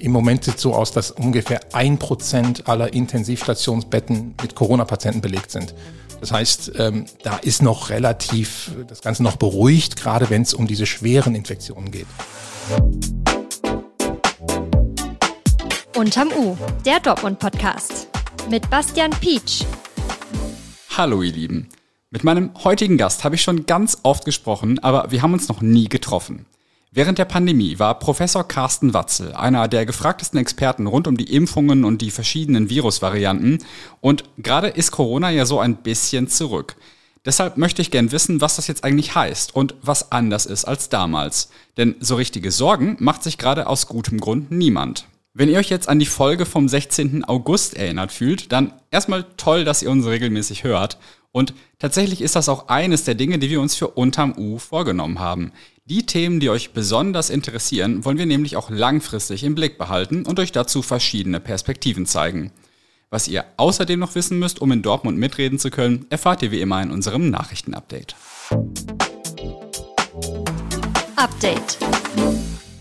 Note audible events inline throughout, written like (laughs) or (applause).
Im Moment sieht es so aus, dass ungefähr ein Prozent aller Intensivstationsbetten mit Corona-Patienten belegt sind. Das heißt, ähm, da ist noch relativ das Ganze noch beruhigt, gerade wenn es um diese schweren Infektionen geht. Unterm U, der Dortmund-Podcast mit Bastian Pietsch. Hallo ihr Lieben. Mit meinem heutigen Gast habe ich schon ganz oft gesprochen, aber wir haben uns noch nie getroffen. Während der Pandemie war Professor Carsten Watzel einer der gefragtesten Experten rund um die Impfungen und die verschiedenen Virusvarianten. Und gerade ist Corona ja so ein bisschen zurück. Deshalb möchte ich gern wissen, was das jetzt eigentlich heißt und was anders ist als damals. Denn so richtige Sorgen macht sich gerade aus gutem Grund niemand. Wenn ihr euch jetzt an die Folge vom 16. August erinnert fühlt, dann erstmal toll, dass ihr uns regelmäßig hört. Und tatsächlich ist das auch eines der Dinge, die wir uns für Unterm U vorgenommen haben. Die Themen, die euch besonders interessieren, wollen wir nämlich auch langfristig im Blick behalten und euch dazu verschiedene Perspektiven zeigen. Was ihr außerdem noch wissen müsst, um in Dortmund mitreden zu können, erfahrt ihr wie immer in unserem Nachrichtenupdate. Update.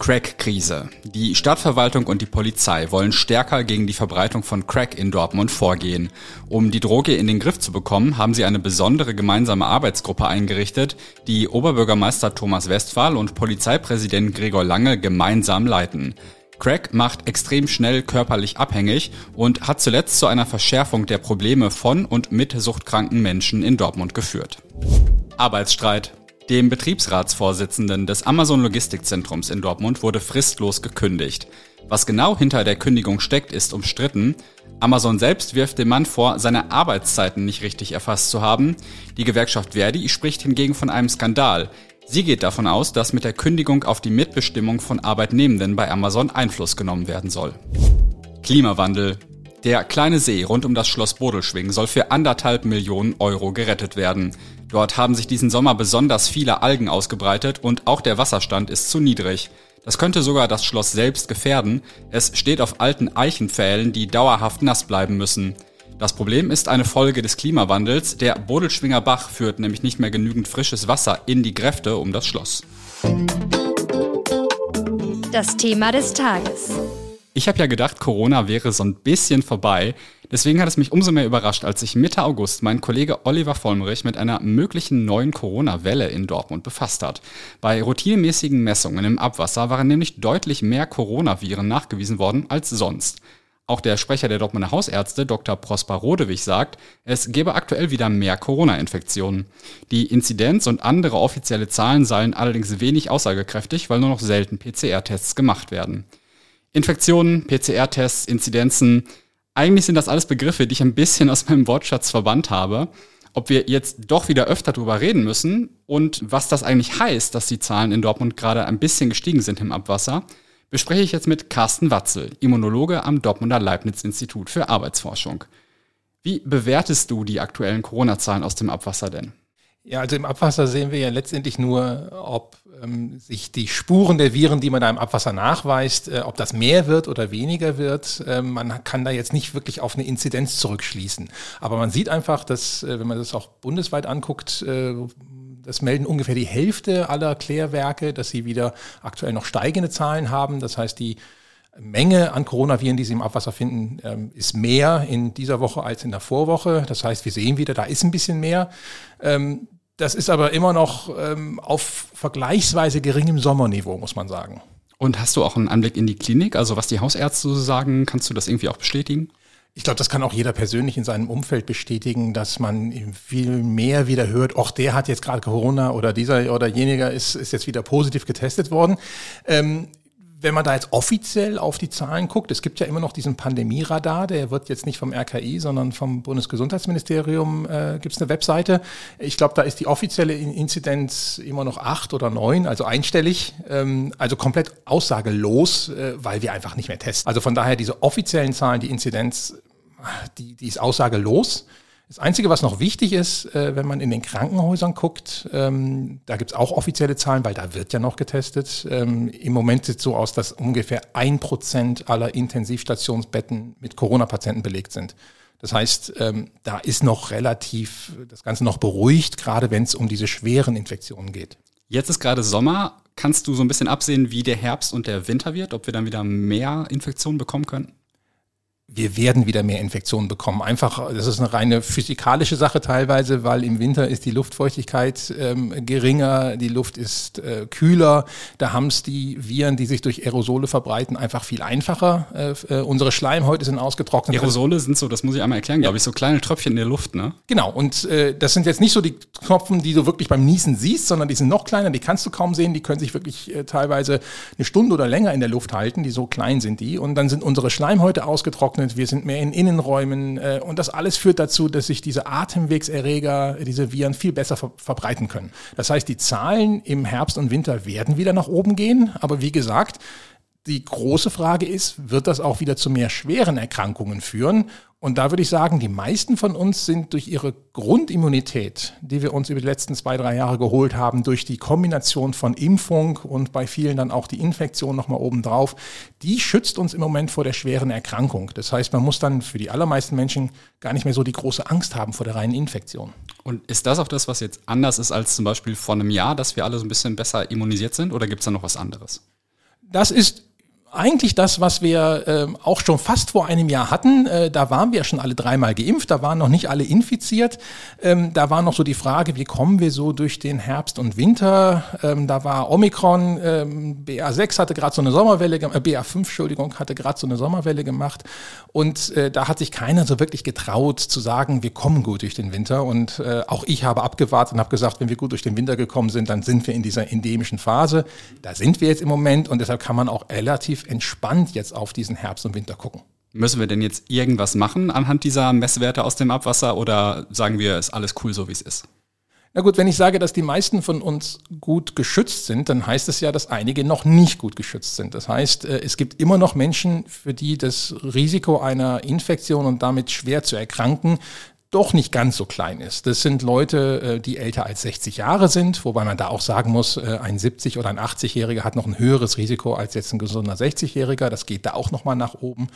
Crack-Krise. Die Stadtverwaltung und die Polizei wollen stärker gegen die Verbreitung von Crack in Dortmund vorgehen. Um die Droge in den Griff zu bekommen, haben sie eine besondere gemeinsame Arbeitsgruppe eingerichtet, die Oberbürgermeister Thomas Westphal und Polizeipräsident Gregor Lange gemeinsam leiten. Crack macht extrem schnell körperlich abhängig und hat zuletzt zu einer Verschärfung der Probleme von und mit suchtkranken Menschen in Dortmund geführt. Arbeitsstreit. Dem Betriebsratsvorsitzenden des Amazon Logistikzentrums in Dortmund wurde fristlos gekündigt. Was genau hinter der Kündigung steckt, ist umstritten. Amazon selbst wirft dem Mann vor, seine Arbeitszeiten nicht richtig erfasst zu haben. Die Gewerkschaft Verdi spricht hingegen von einem Skandal. Sie geht davon aus, dass mit der Kündigung auf die Mitbestimmung von Arbeitnehmenden bei Amazon Einfluss genommen werden soll. Klimawandel. Der kleine See rund um das Schloss Bodelschwing soll für anderthalb Millionen Euro gerettet werden. Dort haben sich diesen Sommer besonders viele Algen ausgebreitet und auch der Wasserstand ist zu niedrig. Das könnte sogar das Schloss selbst gefährden. Es steht auf alten Eichenpfählen, die dauerhaft nass bleiben müssen. Das Problem ist eine Folge des Klimawandels. Der Bodelschwinger Bach führt nämlich nicht mehr genügend frisches Wasser in die Gräfte um das Schloss. Das Thema des Tages. Ich habe ja gedacht, Corona wäre so ein bisschen vorbei. Deswegen hat es mich umso mehr überrascht, als sich Mitte August mein Kollege Oliver Vollmerich mit einer möglichen neuen Corona-Welle in Dortmund befasst hat. Bei routinemäßigen Messungen im Abwasser waren nämlich deutlich mehr Coronaviren nachgewiesen worden als sonst. Auch der Sprecher der Dortmunder Hausärzte, Dr. Prosper Rodewig, sagt, es gebe aktuell wieder mehr Corona-Infektionen. Die Inzidenz und andere offizielle Zahlen seien allerdings wenig aussagekräftig, weil nur noch selten PCR-Tests gemacht werden. Infektionen, PCR-Tests, Inzidenzen, eigentlich sind das alles Begriffe, die ich ein bisschen aus meinem Wortschatz verbannt habe. Ob wir jetzt doch wieder öfter darüber reden müssen und was das eigentlich heißt, dass die Zahlen in Dortmund gerade ein bisschen gestiegen sind im Abwasser, bespreche ich jetzt mit Carsten Watzel, Immunologe am Dortmunder Leibniz-Institut für Arbeitsforschung. Wie bewertest du die aktuellen Corona-Zahlen aus dem Abwasser denn? Ja, also im Abwasser sehen wir ja letztendlich nur, ob ähm, sich die Spuren der Viren, die man da im Abwasser nachweist, äh, ob das mehr wird oder weniger wird. Äh, man kann da jetzt nicht wirklich auf eine Inzidenz zurückschließen. Aber man sieht einfach, dass, äh, wenn man das auch bundesweit anguckt, äh, das melden ungefähr die Hälfte aller Klärwerke, dass sie wieder aktuell noch steigende Zahlen haben. Das heißt, die Menge an Coronaviren, die Sie im Abwasser finden, ähm, ist mehr in dieser Woche als in der Vorwoche. Das heißt, wir sehen wieder, da ist ein bisschen mehr. Ähm, das ist aber immer noch ähm, auf vergleichsweise geringem Sommerniveau, muss man sagen. Und hast du auch einen Anblick in die Klinik? Also was die Hausärzte so sagen, kannst du das irgendwie auch bestätigen? Ich glaube, das kann auch jeder persönlich in seinem Umfeld bestätigen, dass man viel mehr wieder hört, ach, der hat jetzt gerade Corona oder dieser oder jeniger ist, ist jetzt wieder positiv getestet worden. Ähm, wenn man da jetzt offiziell auf die Zahlen guckt, es gibt ja immer noch diesen Pandemieradar, der wird jetzt nicht vom RKI, sondern vom Bundesgesundheitsministerium, äh, gibt es eine Webseite. Ich glaube, da ist die offizielle Inzidenz immer noch acht oder neun, also einstellig, ähm, also komplett aussagelos, äh, weil wir einfach nicht mehr testen. Also von daher diese offiziellen Zahlen, die Inzidenz, die, die ist aussagelos. Das Einzige, was noch wichtig ist, äh, wenn man in den Krankenhäusern guckt, ähm, da gibt es auch offizielle Zahlen, weil da wird ja noch getestet. Ähm, Im Moment sieht es so aus, dass ungefähr ein Prozent aller Intensivstationsbetten mit Corona-Patienten belegt sind. Das heißt, ähm, da ist noch relativ das Ganze noch beruhigt, gerade wenn es um diese schweren Infektionen geht. Jetzt ist gerade Sommer. Kannst du so ein bisschen absehen, wie der Herbst und der Winter wird? Ob wir dann wieder mehr Infektionen bekommen können? Wir werden wieder mehr Infektionen bekommen. Einfach, das ist eine reine physikalische Sache teilweise, weil im Winter ist die Luftfeuchtigkeit ähm, geringer, die Luft ist äh, kühler. Da haben es die Viren, die sich durch Aerosole verbreiten, einfach viel einfacher. Äh, äh, unsere Schleimhäute sind ausgetrocknet. Aerosole sind so, das muss ich einmal erklären, glaube ich, so kleine Tröpfchen in der Luft, ne? Genau, und äh, das sind jetzt nicht so die Tropfen, die du wirklich beim Niesen siehst, sondern die sind noch kleiner, die kannst du kaum sehen, die können sich wirklich äh, teilweise eine Stunde oder länger in der Luft halten, die so klein sind die. Und dann sind unsere Schleimhäute ausgetrocknet getrocknet, wir sind mehr in Innenräumen äh, und das alles führt dazu, dass sich diese Atemwegserreger, diese Viren viel besser ver verbreiten können. Das heißt, die Zahlen im Herbst und Winter werden wieder nach oben gehen, aber wie gesagt, die große Frage ist, wird das auch wieder zu mehr schweren Erkrankungen führen? Und da würde ich sagen, die meisten von uns sind durch ihre Grundimmunität, die wir uns über die letzten zwei, drei Jahre geholt haben, durch die Kombination von Impfung und bei vielen dann auch die Infektion nochmal obendrauf, die schützt uns im Moment vor der schweren Erkrankung. Das heißt, man muss dann für die allermeisten Menschen gar nicht mehr so die große Angst haben vor der reinen Infektion. Und ist das auch das, was jetzt anders ist als zum Beispiel vor einem Jahr, dass wir alle so ein bisschen besser immunisiert sind oder gibt es da noch was anderes? Das ist eigentlich das, was wir äh, auch schon fast vor einem Jahr hatten. Äh, da waren wir schon alle dreimal geimpft, da waren noch nicht alle infiziert. Ähm, da war noch so die Frage, wie kommen wir so durch den Herbst und Winter? Ähm, da war Omikron, ähm, BA6 hatte gerade so eine Sommerwelle, äh, BA5, Entschuldigung, hatte gerade so eine Sommerwelle gemacht. Und äh, da hat sich keiner so wirklich getraut zu sagen, wir kommen gut durch den Winter. Und äh, auch ich habe abgewartet und habe gesagt, wenn wir gut durch den Winter gekommen sind, dann sind wir in dieser endemischen Phase. Da sind wir jetzt im Moment und deshalb kann man auch relativ relativ entspannt jetzt auf diesen Herbst und Winter gucken. Müssen wir denn jetzt irgendwas machen anhand dieser Messwerte aus dem Abwasser oder sagen wir, ist alles cool so, wie es ist? Na gut, wenn ich sage, dass die meisten von uns gut geschützt sind, dann heißt es ja, dass einige noch nicht gut geschützt sind. Das heißt, äh, es gibt immer noch Menschen, für die das Risiko einer Infektion und damit schwer zu erkranken doch nicht ganz so klein ist. Das sind Leute, äh, die älter als 60 Jahre sind, wobei man da auch sagen muss, äh, ein 70- oder ein 80-Jähriger hat noch ein höheres Risiko als jetzt ein gesunder 60-Jähriger. Das geht da auch nochmal nach oben.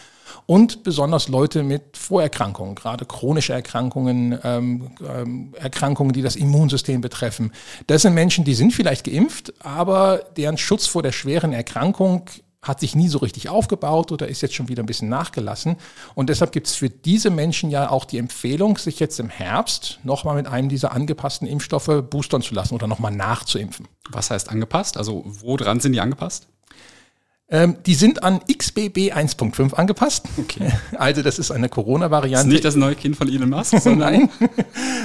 Und besonders Leute mit Vorerkrankungen, gerade chronische Erkrankungen, ähm, ähm, Erkrankungen, die das Immunsystem betreffen. Das sind Menschen, die sind vielleicht geimpft, aber deren Schutz vor der schweren Erkrankung hat sich nie so richtig aufgebaut oder ist jetzt schon wieder ein bisschen nachgelassen. Und deshalb gibt es für diese Menschen ja auch die Empfehlung, sich jetzt im Herbst nochmal mit einem dieser angepassten Impfstoffe boostern zu lassen oder nochmal nachzuimpfen. Was heißt angepasst? Also wo dran sind die angepasst? Ähm, die sind an XBB 1.5 angepasst. Okay. (laughs) Also das ist eine Corona-Variante. Ist nicht das neue Kind von Elon Musk? (laughs) Nein.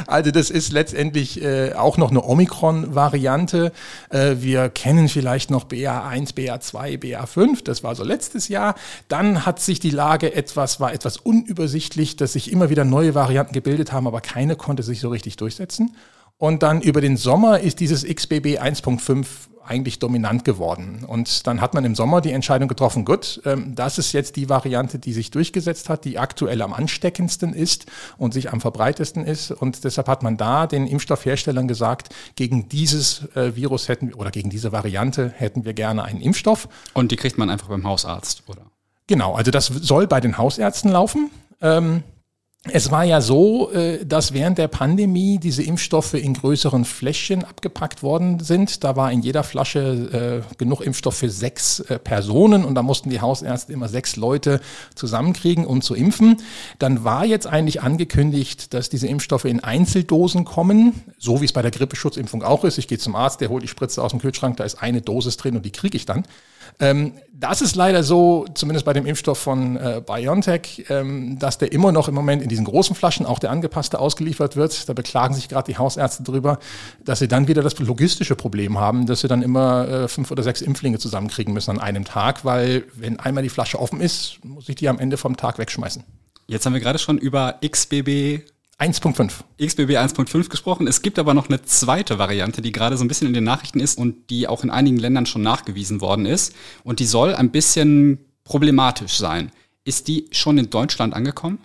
Also das ist letztendlich äh, auch noch eine Omikron-Variante. Äh, wir kennen vielleicht noch BA1, BA2, BA5. Das war so letztes Jahr. Dann hat sich die Lage etwas, war etwas unübersichtlich, dass sich immer wieder neue Varianten gebildet haben, aber keine konnte sich so richtig durchsetzen. Und dann über den Sommer ist dieses XBB 1.5 eigentlich dominant geworden. Und dann hat man im Sommer die Entscheidung getroffen, gut, ähm, das ist jetzt die Variante, die sich durchgesetzt hat, die aktuell am ansteckendsten ist und sich am verbreitesten ist. Und deshalb hat man da den Impfstoffherstellern gesagt, gegen dieses äh, Virus hätten wir oder gegen diese Variante hätten wir gerne einen Impfstoff. Und die kriegt man einfach beim Hausarzt, oder? Genau, also das soll bei den Hausärzten laufen. Ähm, es war ja so, äh, dass während der Pandemie diese Impfstoffe in größeren Fläschchen abgepackt worden sind. Da war in jeder Flasche äh, genug Impfstoff für sechs äh, Personen und da mussten die Hausärzte immer sechs Leute zusammenkriegen, um zu impfen. Dann war jetzt eigentlich angekündigt, dass diese Impfstoffe in Einzeldosen kommen, so wie es bei der Grippeschutzimpfung auch ist. Ich gehe zum Arzt, der holt die Spritze aus dem Kühlschrank, da ist eine Dosis drin und die kriege ich dann. Ähm, das ist leider so, zumindest bei dem Impfstoff von äh, BioNTech, ähm, dass der immer noch im Moment in diesen großen Flaschen, auch der angepasste, ausgeliefert wird. Da beklagen sich gerade die Hausärzte drüber, dass sie dann wieder das logistische Problem haben, dass sie dann immer äh, fünf oder sechs Impflinge zusammenkriegen müssen an einem Tag, weil wenn einmal die Flasche offen ist, muss ich die am Ende vom Tag wegschmeißen. Jetzt haben wir gerade schon über XBB 1.5. XBB 1.5 gesprochen. Es gibt aber noch eine zweite Variante, die gerade so ein bisschen in den Nachrichten ist und die auch in einigen Ländern schon nachgewiesen worden ist. Und die soll ein bisschen problematisch sein. Ist die schon in Deutschland angekommen?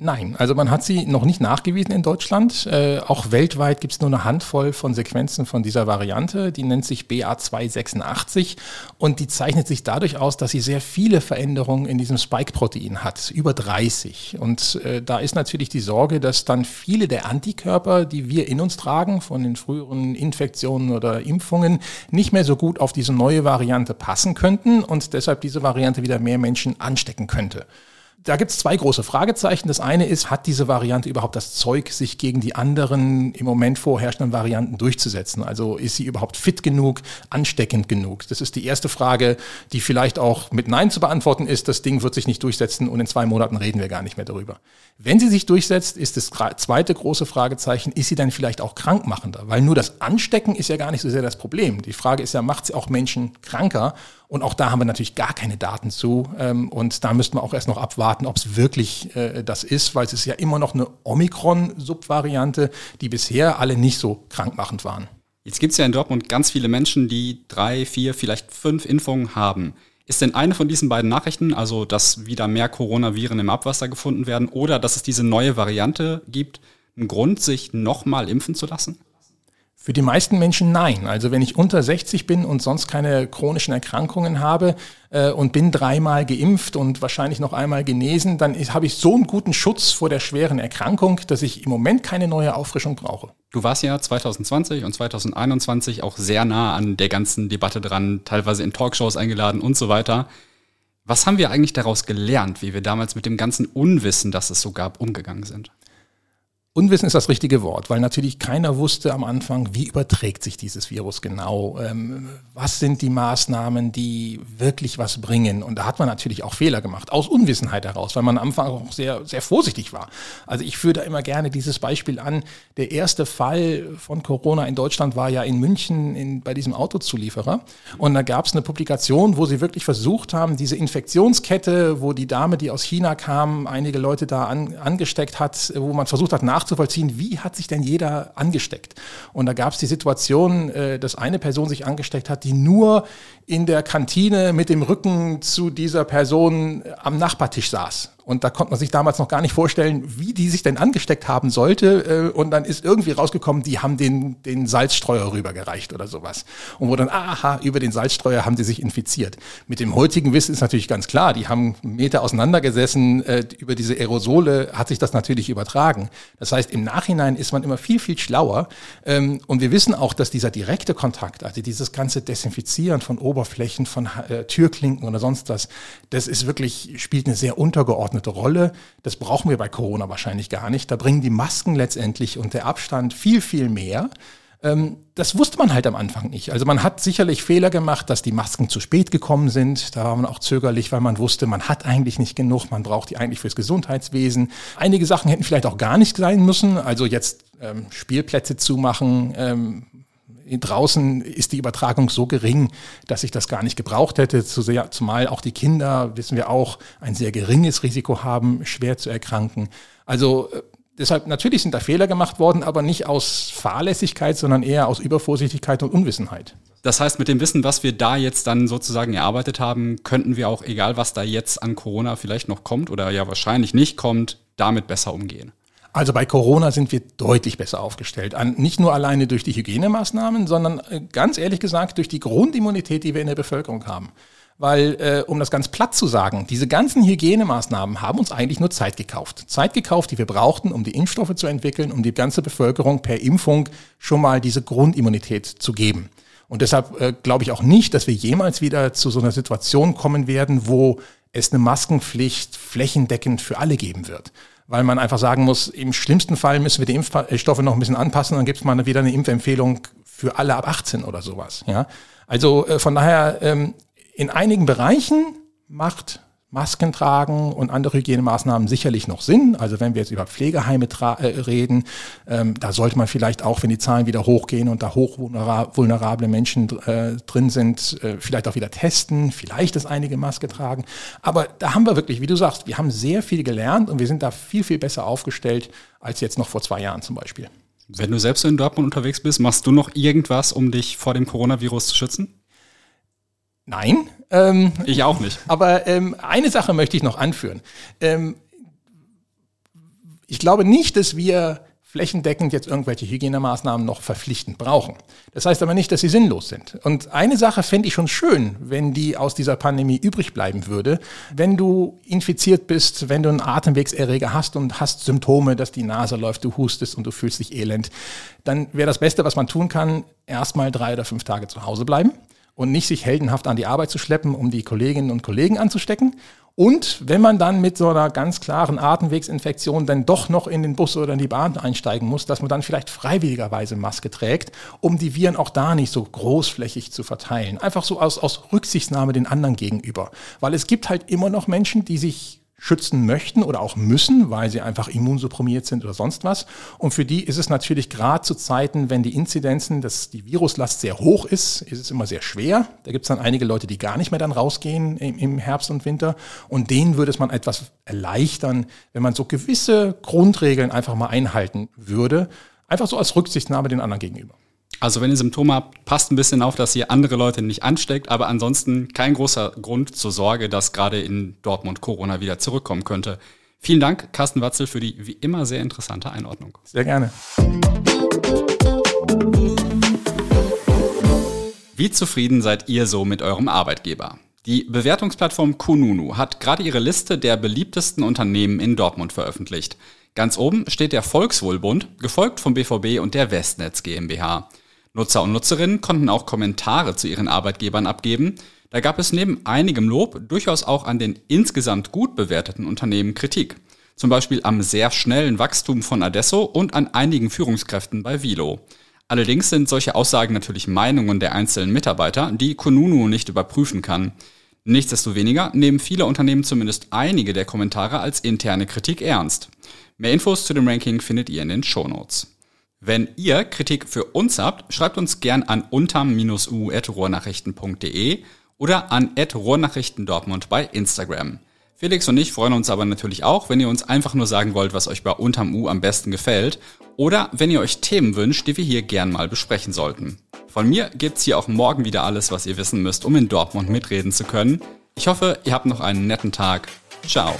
Nein, also man hat sie noch nicht nachgewiesen in Deutschland. Äh, auch weltweit gibt es nur eine Handvoll von Sequenzen von dieser Variante. Die nennt sich BA286 und die zeichnet sich dadurch aus, dass sie sehr viele Veränderungen in diesem Spike-Protein hat, über 30. Und äh, da ist natürlich die Sorge, dass dann viele der Antikörper, die wir in uns tragen, von den früheren Infektionen oder Impfungen, nicht mehr so gut auf diese neue Variante passen könnten und deshalb diese Variante wieder mehr Menschen anstecken könnte. Da gibt es zwei große Fragezeichen. Das eine ist, hat diese Variante überhaupt das Zeug, sich gegen die anderen im Moment vorherrschenden Varianten durchzusetzen? Also ist sie überhaupt fit genug, ansteckend genug? Das ist die erste Frage, die vielleicht auch mit Nein zu beantworten ist. Das Ding wird sich nicht durchsetzen und in zwei Monaten reden wir gar nicht mehr darüber. Wenn sie sich durchsetzt, ist das zweite große Fragezeichen, ist sie dann vielleicht auch krankmachender? Weil nur das Anstecken ist ja gar nicht so sehr das Problem. Die Frage ist ja, macht sie auch Menschen kranker? Und auch da haben wir natürlich gar keine Daten zu. Ähm, und da müssten wir auch erst noch abwarten, ob es wirklich äh, das ist, weil es ist ja immer noch eine Omikron-Subvariante, die bisher alle nicht so krankmachend waren. Jetzt gibt es ja in Dortmund ganz viele Menschen, die drei, vier, vielleicht fünf Impfungen haben. Ist denn eine von diesen beiden Nachrichten, also dass wieder mehr Coronaviren im Abwasser gefunden werden oder dass es diese neue Variante gibt, ein Grund, sich nochmal impfen zu lassen? Für die meisten Menschen nein. Also wenn ich unter 60 bin und sonst keine chronischen Erkrankungen habe äh, und bin dreimal geimpft und wahrscheinlich noch einmal genesen, dann habe ich so einen guten Schutz vor der schweren Erkrankung, dass ich im Moment keine neue Auffrischung brauche. Du warst ja 2020 und 2021 auch sehr nah an der ganzen Debatte dran, teilweise in Talkshows eingeladen und so weiter. Was haben wir eigentlich daraus gelernt, wie wir damals mit dem ganzen Unwissen, das es so gab, umgegangen sind? Unwissen ist das richtige Wort, weil natürlich keiner wusste am Anfang, wie überträgt sich dieses Virus genau, ähm, was sind die Maßnahmen, die wirklich was bringen. Und da hat man natürlich auch Fehler gemacht, aus Unwissenheit heraus, weil man am Anfang auch sehr, sehr vorsichtig war. Also ich führe da immer gerne dieses Beispiel an. Der erste Fall von Corona in Deutschland war ja in München in, bei diesem Autozulieferer. Und da gab es eine Publikation, wo sie wirklich versucht haben, diese Infektionskette, wo die Dame, die aus China kam, einige Leute da an, angesteckt hat, wo man versucht hat, nach nachzuvollziehen, wie hat sich denn jeder angesteckt. Und da gab es die Situation, äh, dass eine Person sich angesteckt hat, die nur in der Kantine mit dem Rücken zu dieser Person am Nachbartisch saß. Und da konnte man sich damals noch gar nicht vorstellen, wie die sich denn angesteckt haben sollte. Äh, und dann ist irgendwie rausgekommen, die haben den, den Salzstreuer rübergereicht oder sowas. Und wo dann, aha, über den Salzstreuer haben sie sich infiziert. Mit dem heutigen Wissen ist natürlich ganz klar, die haben Meter auseinandergesessen, äh, über diese Aerosole hat sich das natürlich übertragen. Das heißt, im Nachhinein ist man immer viel, viel schlauer. Ähm, und wir wissen auch, dass dieser direkte Kontakt, also dieses ganze Desinfizieren von Oberflächen, von äh, Türklinken oder sonst was, das ist wirklich, spielt eine sehr untergeordnete übergeordnete Rolle. Das brauchen wir bei Corona wahrscheinlich gar nicht. Da bringen die Masken letztendlich und der Abstand viel, viel mehr. Ähm, das wusste man halt am Anfang nicht. Also man hat sicherlich Fehler gemacht, dass die Masken zu spät gekommen sind. Da war man auch zögerlich, weil man wusste, man hat eigentlich nicht genug, man braucht die eigentlich fürs Gesundheitswesen. Einige Sachen hätten vielleicht auch gar nicht sein müssen. Also jetzt ähm, Spielplätze zumachen, ähm, draußen ist die Übertragung so gering, dass ich das gar nicht gebraucht hätte, zumal auch die Kinder, wissen wir auch, ein sehr geringes Risiko haben, schwer zu erkranken. Also äh, deshalb, natürlich sind da Fehler gemacht worden, aber nicht aus Fahrlässigkeit, sondern eher aus Übervorsichtigkeit und Unwissenheit. Das heißt, mit dem Wissen, was wir da jetzt dann sozusagen erarbeitet haben, könnten wir auch, egal was da jetzt an Corona vielleicht noch kommt oder ja wahrscheinlich nicht kommt, damit besser umgehen. Also bei Corona sind wir deutlich besser aufgestellt. Nicht nur alleine durch die Hygienemaßnahmen, sondern äh, ganz ehrlich gesagt durch die Grundimmunität, die wir in der Bevölkerung haben. Weil, äh, um das ganz platt zu sagen, diese ganzen Hygienemaßnahmen haben uns eigentlich nur Zeit gekauft. Zeit gekauft, die wir brauchten, um die Impfstoffe zu entwickeln, um die ganze Bevölkerung per Impfung schon mal diese Grundimmunität zu geben. Und deshalb äh, glaube ich auch nicht, dass wir jemals wieder zu so einer Situation kommen werden, wo es eine Maskenpflicht flächendeckend für alle geben wird weil man einfach sagen muss, im schlimmsten Fall müssen wir die Impfstoffe noch ein bisschen anpassen, dann gibt es mal wieder eine Impfempfehlung für alle ab 18 oder sowas. Ja? Also äh, von daher, ähm, in einigen Bereichen macht Masken tragen und andere Hygienemaßnahmen sicherlich noch Sinn. Also wenn wir jetzt über Pflegeheime äh, reden, ähm, da sollte man vielleicht auch, wenn die Zahlen wieder hochgehen und da hochvulnerable Menschen äh, drin sind, äh, vielleicht auch wieder testen, vielleicht das einige Maske tragen. Aber da haben wir wirklich, wie du sagst, wir haben sehr viel gelernt und wir sind da viel, viel besser aufgestellt als jetzt noch vor zwei Jahren zum Beispiel. Wenn du selbst in Dortmund unterwegs bist, machst du noch irgendwas, um dich vor dem Coronavirus zu schützen? Nein. Ähm, ich auch nicht. Aber ähm, eine Sache möchte ich noch anführen. Ähm, ich glaube nicht, dass wir flächendeckend jetzt irgendwelche Hygienemaßnahmen noch verpflichtend brauchen. Das heißt aber nicht, dass sie sinnlos sind. Und eine Sache fände ich schon schön, wenn die aus dieser Pandemie übrig bleiben würde. Wenn du infiziert bist, wenn du einen Atemwegserreger hast und hast Symptome, dass die Nase läuft, du hustest und du fühlst dich elend, dann wäre das Beste, was man tun kann, erstmal drei oder fünf Tage zu Hause bleiben und nicht sich heldenhaft an die Arbeit zu schleppen, um die Kolleginnen und Kollegen anzustecken und wenn man dann mit so einer ganz klaren Atemwegsinfektion dann doch noch in den Bus oder in die Bahn einsteigen muss, dass man dann vielleicht freiwilligerweise Maske trägt, um die Viren auch da nicht so großflächig zu verteilen. Einfach so aus, aus Rücksichtnahme den anderen gegenüber. Weil es gibt halt immer noch Menschen, die sich schützen möchten oder auch müssen, weil sie einfach immunsupprimiert sind oder sonst was. Und für die ist es natürlich gerade zu Zeiten, wenn die Inzidenzen, dass die Viruslast sehr hoch ist, ist es immer sehr schwer. Da gibt es dann einige Leute, die gar nicht mehr dann rausgehen im, im Herbst und Winter. Und denen würde es man etwas erleichtern, wenn man so gewisse Grundregeln einfach mal einhalten würde. Einfach so als Rücksichtnahme den anderen gegenüber. Also wenn ihr Symptome habt, passt ein bisschen auf, dass ihr andere Leute nicht ansteckt, aber ansonsten kein großer Grund zur Sorge, dass gerade in Dortmund Corona wieder zurückkommen könnte. Vielen Dank, Carsten Watzel, für die wie immer sehr interessante Einordnung. Sehr gerne. Wie zufrieden seid ihr so mit eurem Arbeitgeber? Die Bewertungsplattform Kununu hat gerade ihre Liste der beliebtesten Unternehmen in Dortmund veröffentlicht. Ganz oben steht der Volkswohlbund, gefolgt vom BVB und der Westnetz GmbH. Nutzer und Nutzerinnen konnten auch Kommentare zu ihren Arbeitgebern abgeben. Da gab es neben einigem Lob durchaus auch an den insgesamt gut bewerteten Unternehmen Kritik. Zum Beispiel am sehr schnellen Wachstum von Adesso und an einigen Führungskräften bei Vilo. Allerdings sind solche Aussagen natürlich Meinungen der einzelnen Mitarbeiter, die Kununu nicht überprüfen kann. Nichtsdestoweniger nehmen viele Unternehmen zumindest einige der Kommentare als interne Kritik ernst. Mehr Infos zu dem Ranking findet ihr in den Show Notes. Wenn ihr Kritik für uns habt, schreibt uns gern an unterm-u.rohrnachrichten.de oder an Rohrnachrichten Dortmund bei Instagram. Felix und ich freuen uns aber natürlich auch, wenn ihr uns einfach nur sagen wollt, was euch bei Unterm U am besten gefällt oder wenn ihr euch Themen wünscht, die wir hier gern mal besprechen sollten. Von mir gibt's hier auch morgen wieder alles, was ihr wissen müsst, um in Dortmund mitreden zu können. Ich hoffe, ihr habt noch einen netten Tag. Ciao.